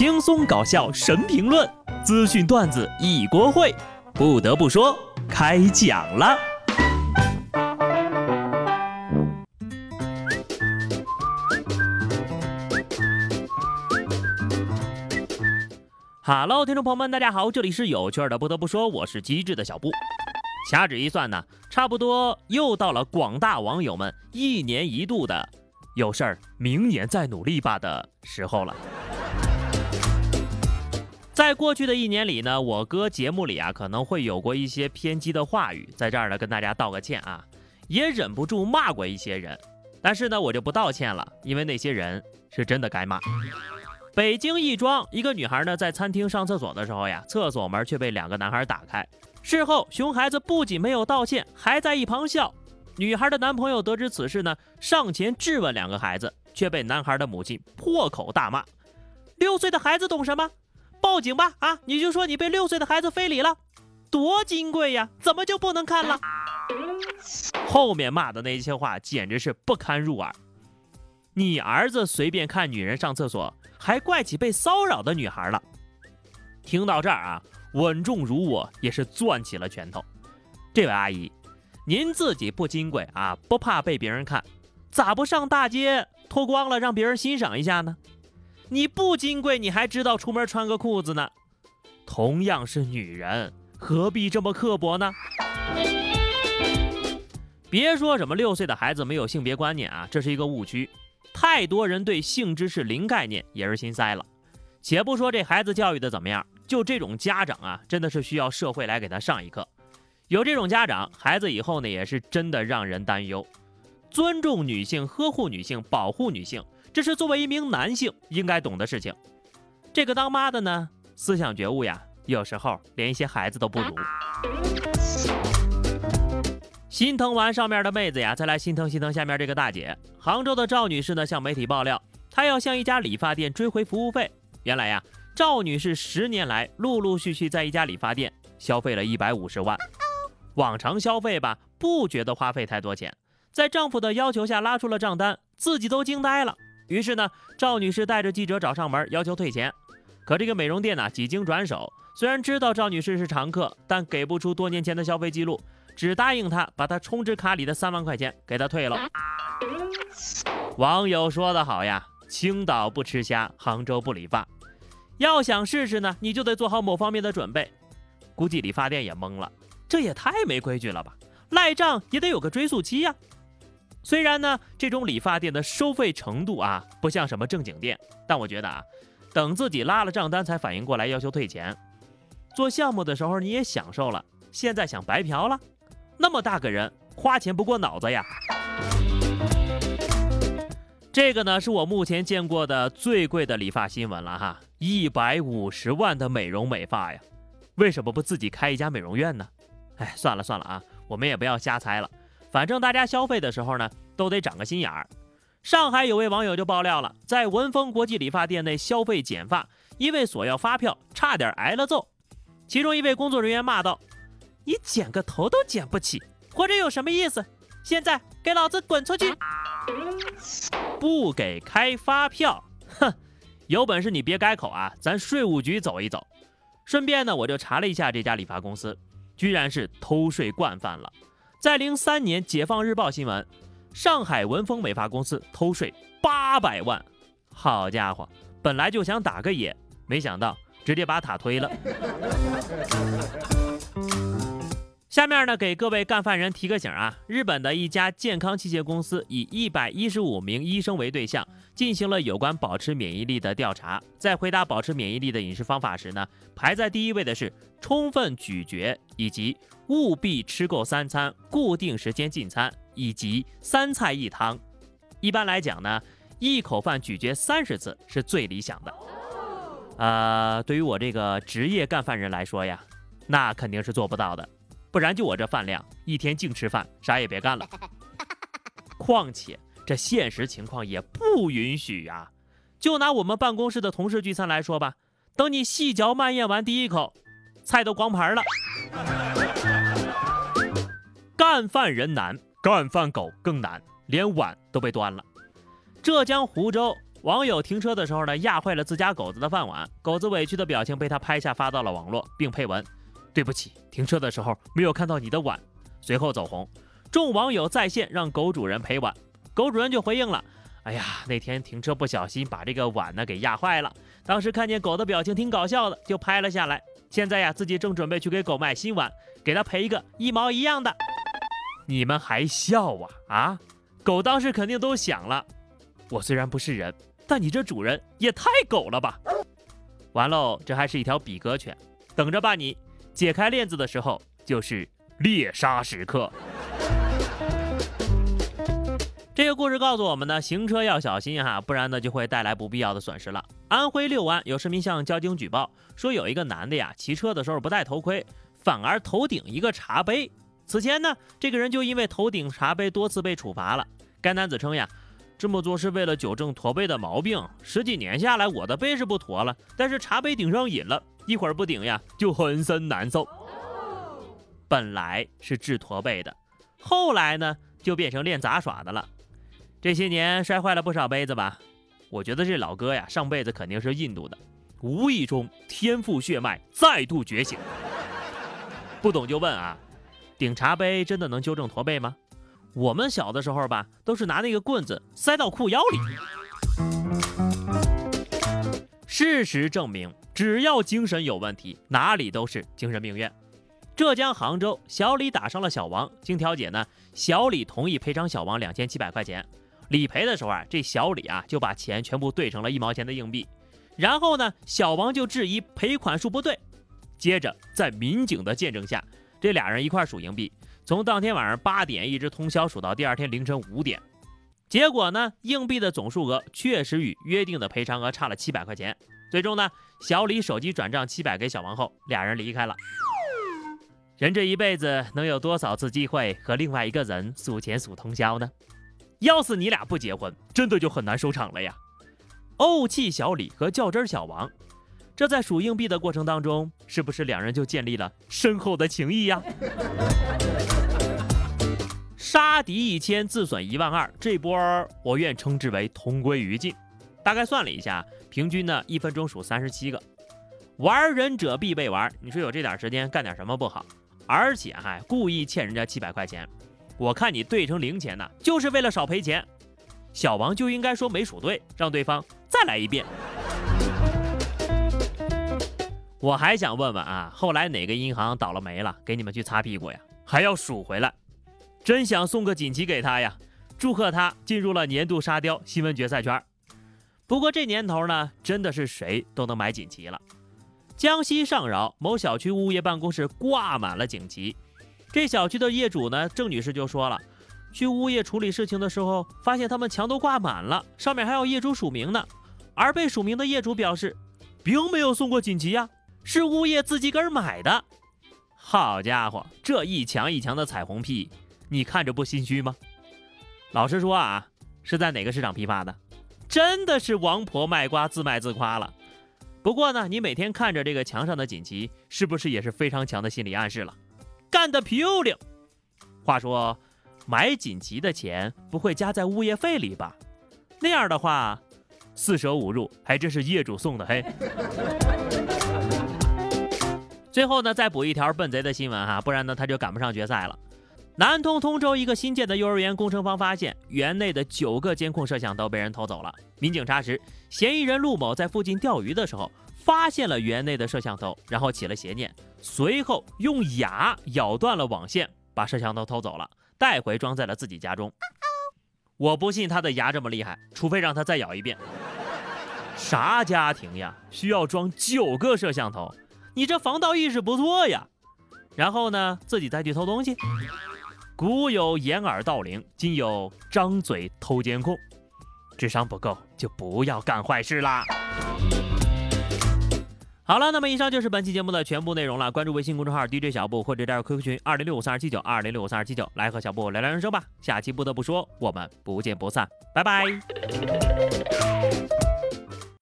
轻松搞笑神评论，资讯段子一锅烩。不得不说，开讲了。Hello，听众朋友们，大家好，这里是有趣的。不得不说，我是机智的小布。掐指一算呢，差不多又到了广大网友们一年一度的“有事儿明年再努力吧”的时候了。在过去的一年里呢，我哥节目里啊可能会有过一些偏激的话语，在这儿呢跟大家道个歉啊，也忍不住骂过一些人，但是呢我就不道歉了，因为那些人是真的该骂。北京亦庄一个女孩呢在餐厅上厕所的时候呀，厕所门却被两个男孩打开，事后熊孩子不仅没有道歉，还在一旁笑。女孩的男朋友得知此事呢，上前质问两个孩子，却被男孩的母亲破口大骂：“六岁的孩子懂什么？”报警吧！啊，你就说你被六岁的孩子非礼了，多金贵呀，怎么就不能看了？后面骂的那些话简直是不堪入耳。你儿子随便看女人上厕所，还怪起被骚扰的女孩了。听到这儿啊，稳重如我也是攥起了拳头。这位阿姨，您自己不金贵啊，不怕被别人看，咋不上大街脱光了让别人欣赏一下呢？你不金贵，你还知道出门穿个裤子呢？同样是女人，何必这么刻薄呢？别说什么六岁的孩子没有性别观念啊，这是一个误区。太多人对性知识零概念，也是心塞了。且不说这孩子教育的怎么样，就这种家长啊，真的是需要社会来给他上一课。有这种家长，孩子以后呢，也是真的让人担忧。尊重女性，呵护女性，保护女性。这是作为一名男性应该懂的事情。这个当妈的呢，思想觉悟呀，有时候连一些孩子都不如。心疼完上面的妹子呀，再来心疼心疼下面这个大姐。杭州的赵女士呢，向媒体爆料，她要向一家理发店追回服务费。原来呀，赵女士十年来陆陆续续在一家理发店消费了一百五十万。往常消费吧，不觉得花费太多钱，在丈夫的要求下拉出了账单，自己都惊呆了。于是呢，赵女士带着记者找上门，要求退钱。可这个美容店呢，几经转手，虽然知道赵女士是常客，但给不出多年前的消费记录，只答应她把她充值卡里的三万块钱给她退了。网友说得好呀，青岛不吃虾，杭州不理发。要想试试呢，你就得做好某方面的准备。估计理发店也懵了，这也太没规矩了吧？赖账也得有个追溯期呀。虽然呢，这种理发店的收费程度啊，不像什么正经店，但我觉得啊，等自己拉了账单才反应过来要求退钱。做项目的时候你也享受了，现在想白嫖了？那么大个人花钱不过脑子呀！这个呢，是我目前见过的最贵的理发新闻了哈，一百五十万的美容美发呀！为什么不自己开一家美容院呢？哎，算了算了啊，我们也不要瞎猜了。反正大家消费的时候呢，都得长个心眼儿。上海有位网友就爆料了，在文峰国际理发店内消费剪发，因为索要发票，差点挨了揍。其中一位工作人员骂道：“你剪个头都剪不起，活着有什么意思？现在给老子滚出去！不给开发票，哼！有本事你别改口啊，咱税务局走一走。顺便呢，我就查了一下这家理发公司，居然是偷税惯犯了。”在零三年，《解放日报》新闻，上海文峰美发公司偷税八百万。好家伙，本来就想打个野，没想到直接把塔推了。下面呢，给各位干饭人提个醒啊！日本的一家健康器械公司以一百一十五名医生为对象，进行了有关保持免疫力的调查。在回答保持免疫力的饮食方法时呢，排在第一位的是充分咀嚼，以及务必吃够三餐、固定时间进餐，以及三菜一汤。一般来讲呢，一口饭咀嚼三十次是最理想的。呃，对于我这个职业干饭人来说呀，那肯定是做不到的。不然就我这饭量，一天净吃饭，啥也别干了。况且这现实情况也不允许呀。就拿我们办公室的同事聚餐来说吧，等你细嚼慢咽完第一口，菜都光盘了。干饭人难，干饭狗更难，连碗都被端了。浙江湖州网友停车的时候呢，压坏了自家狗子的饭碗，狗子委屈的表情被他拍下发到了网络，并配文：“对不起，停车的时候没有看到你的碗。”随后走红，众网友在线让狗主人赔碗，狗主人就回应了：“哎呀，那天停车不小心把这个碗呢给压坏了，当时看见狗的表情挺搞笑的，就拍了下来。现在呀，自己正准备去给狗买新碗，给它赔一个一毛一样的。你们还笑啊啊？狗当时肯定都想了，我虽然不是人。”但你这主人也太狗了吧！完喽，这还是一条比格犬，等着吧你！解开链子的时候就是猎杀时刻。这个故事告诉我们呢，行车要小心哈，不然呢就会带来不必要的损失了。安徽六安有市民向交警举报说，有一个男的呀，骑车的时候不戴头盔，反而头顶一个茶杯。此前呢，这个人就因为头顶茶杯多次被处罚了。该男子称呀。这么做是为了纠正驼背的毛病。十几年下来，我的背是不驼了，但是茶杯顶上瘾了，一会儿不顶呀，就浑身难受。本来是治驼背的，后来呢，就变成练杂耍的了。这些年摔坏了不少杯子吧？我觉得这老哥呀，上辈子肯定是印度的，无意中天赋血脉再度觉醒。不懂就问啊，顶茶杯真的能纠正驼背吗？我们小的时候吧，都是拿那个棍子塞到裤腰里。事实证明，只要精神有问题，哪里都是精神病院。浙江杭州，小李打伤了小王，经调解呢，小李同意赔偿小王两千七百块钱。理赔的时候啊，这小李啊就把钱全部兑成了一毛钱的硬币。然后呢，小王就质疑赔款数不对。接着在民警的见证下，这俩人一块数硬币。从当天晚上八点一直通宵数到第二天凌晨五点，结果呢，硬币的总数额确实与约定的赔偿额差了七百块钱。最终呢，小李手机转账七百给小王后，俩人离开了。人这一辈子能有多少次机会和另外一个人数钱数通宵呢？要是你俩不结婚，真的就很难收场了呀。怄气小李和较真小王，这在数硬币的过程当中，是不是两人就建立了深厚的情谊呀？杀敌一千，自损一万二，这波我愿称之为同归于尽。大概算了一下，平均呢一分钟数三十七个。玩忍者必备玩，你说有这点时间干点什么不好？而且还故意欠人家七百块钱，我看你兑成零钱呢，就是为了少赔钱。小王就应该说没数对，让对方再来一遍。我还想问问啊，后来哪个银行倒了霉了，给你们去擦屁股呀？还要数回来？真想送个锦旗给他呀！祝贺他进入了年度沙雕新闻决赛圈。不过这年头呢，真的是谁都能买锦旗了。江西上饶某小区物业办公室挂满了锦旗，这小区的业主呢，郑女士就说了，去物业处理事情的时候，发现他们墙都挂满了，上面还有业主署名呢。而被署名的业主表示，并没有送过锦旗呀，是物业自己个儿买的。好家伙，这一墙一墙的彩虹屁！你看着不心虚吗？老实说啊，是在哪个市场批发的？真的是王婆卖瓜自卖自夸了。不过呢，你每天看着这个墙上的锦旗，是不是也是非常强的心理暗示了？干得漂亮！话说，买锦旗的钱不会加在物业费里吧？那样的话，四舍五入还真是业主送的嘿。最后呢，再补一条笨贼的新闻哈，不然呢他就赶不上决赛了。南通通州一个新建的幼儿园工程方发现，园内的九个监控摄像头被人偷走了。民警查实，嫌疑人陆某在附近钓鱼的时候，发现了园内的摄像头，然后起了邪念，随后用牙咬断了网线，把摄像头偷走了，带回装在了自己家中。我不信他的牙这么厉害，除非让他再咬一遍。啥家庭呀，需要装九个摄像头？你这防盗意识不错呀。然后呢，自己再去偷东西。古有掩耳盗铃，今有张嘴偷监控，智商不够就不要干坏事啦。好了，那么以上就是本期节目的全部内容了。关注微信公众号 DJ 小布或者加入 QQ 群二零六五三二七九二零六五三二七九，来和小布聊聊人生吧。下期不得不说，我们不见不散，拜拜。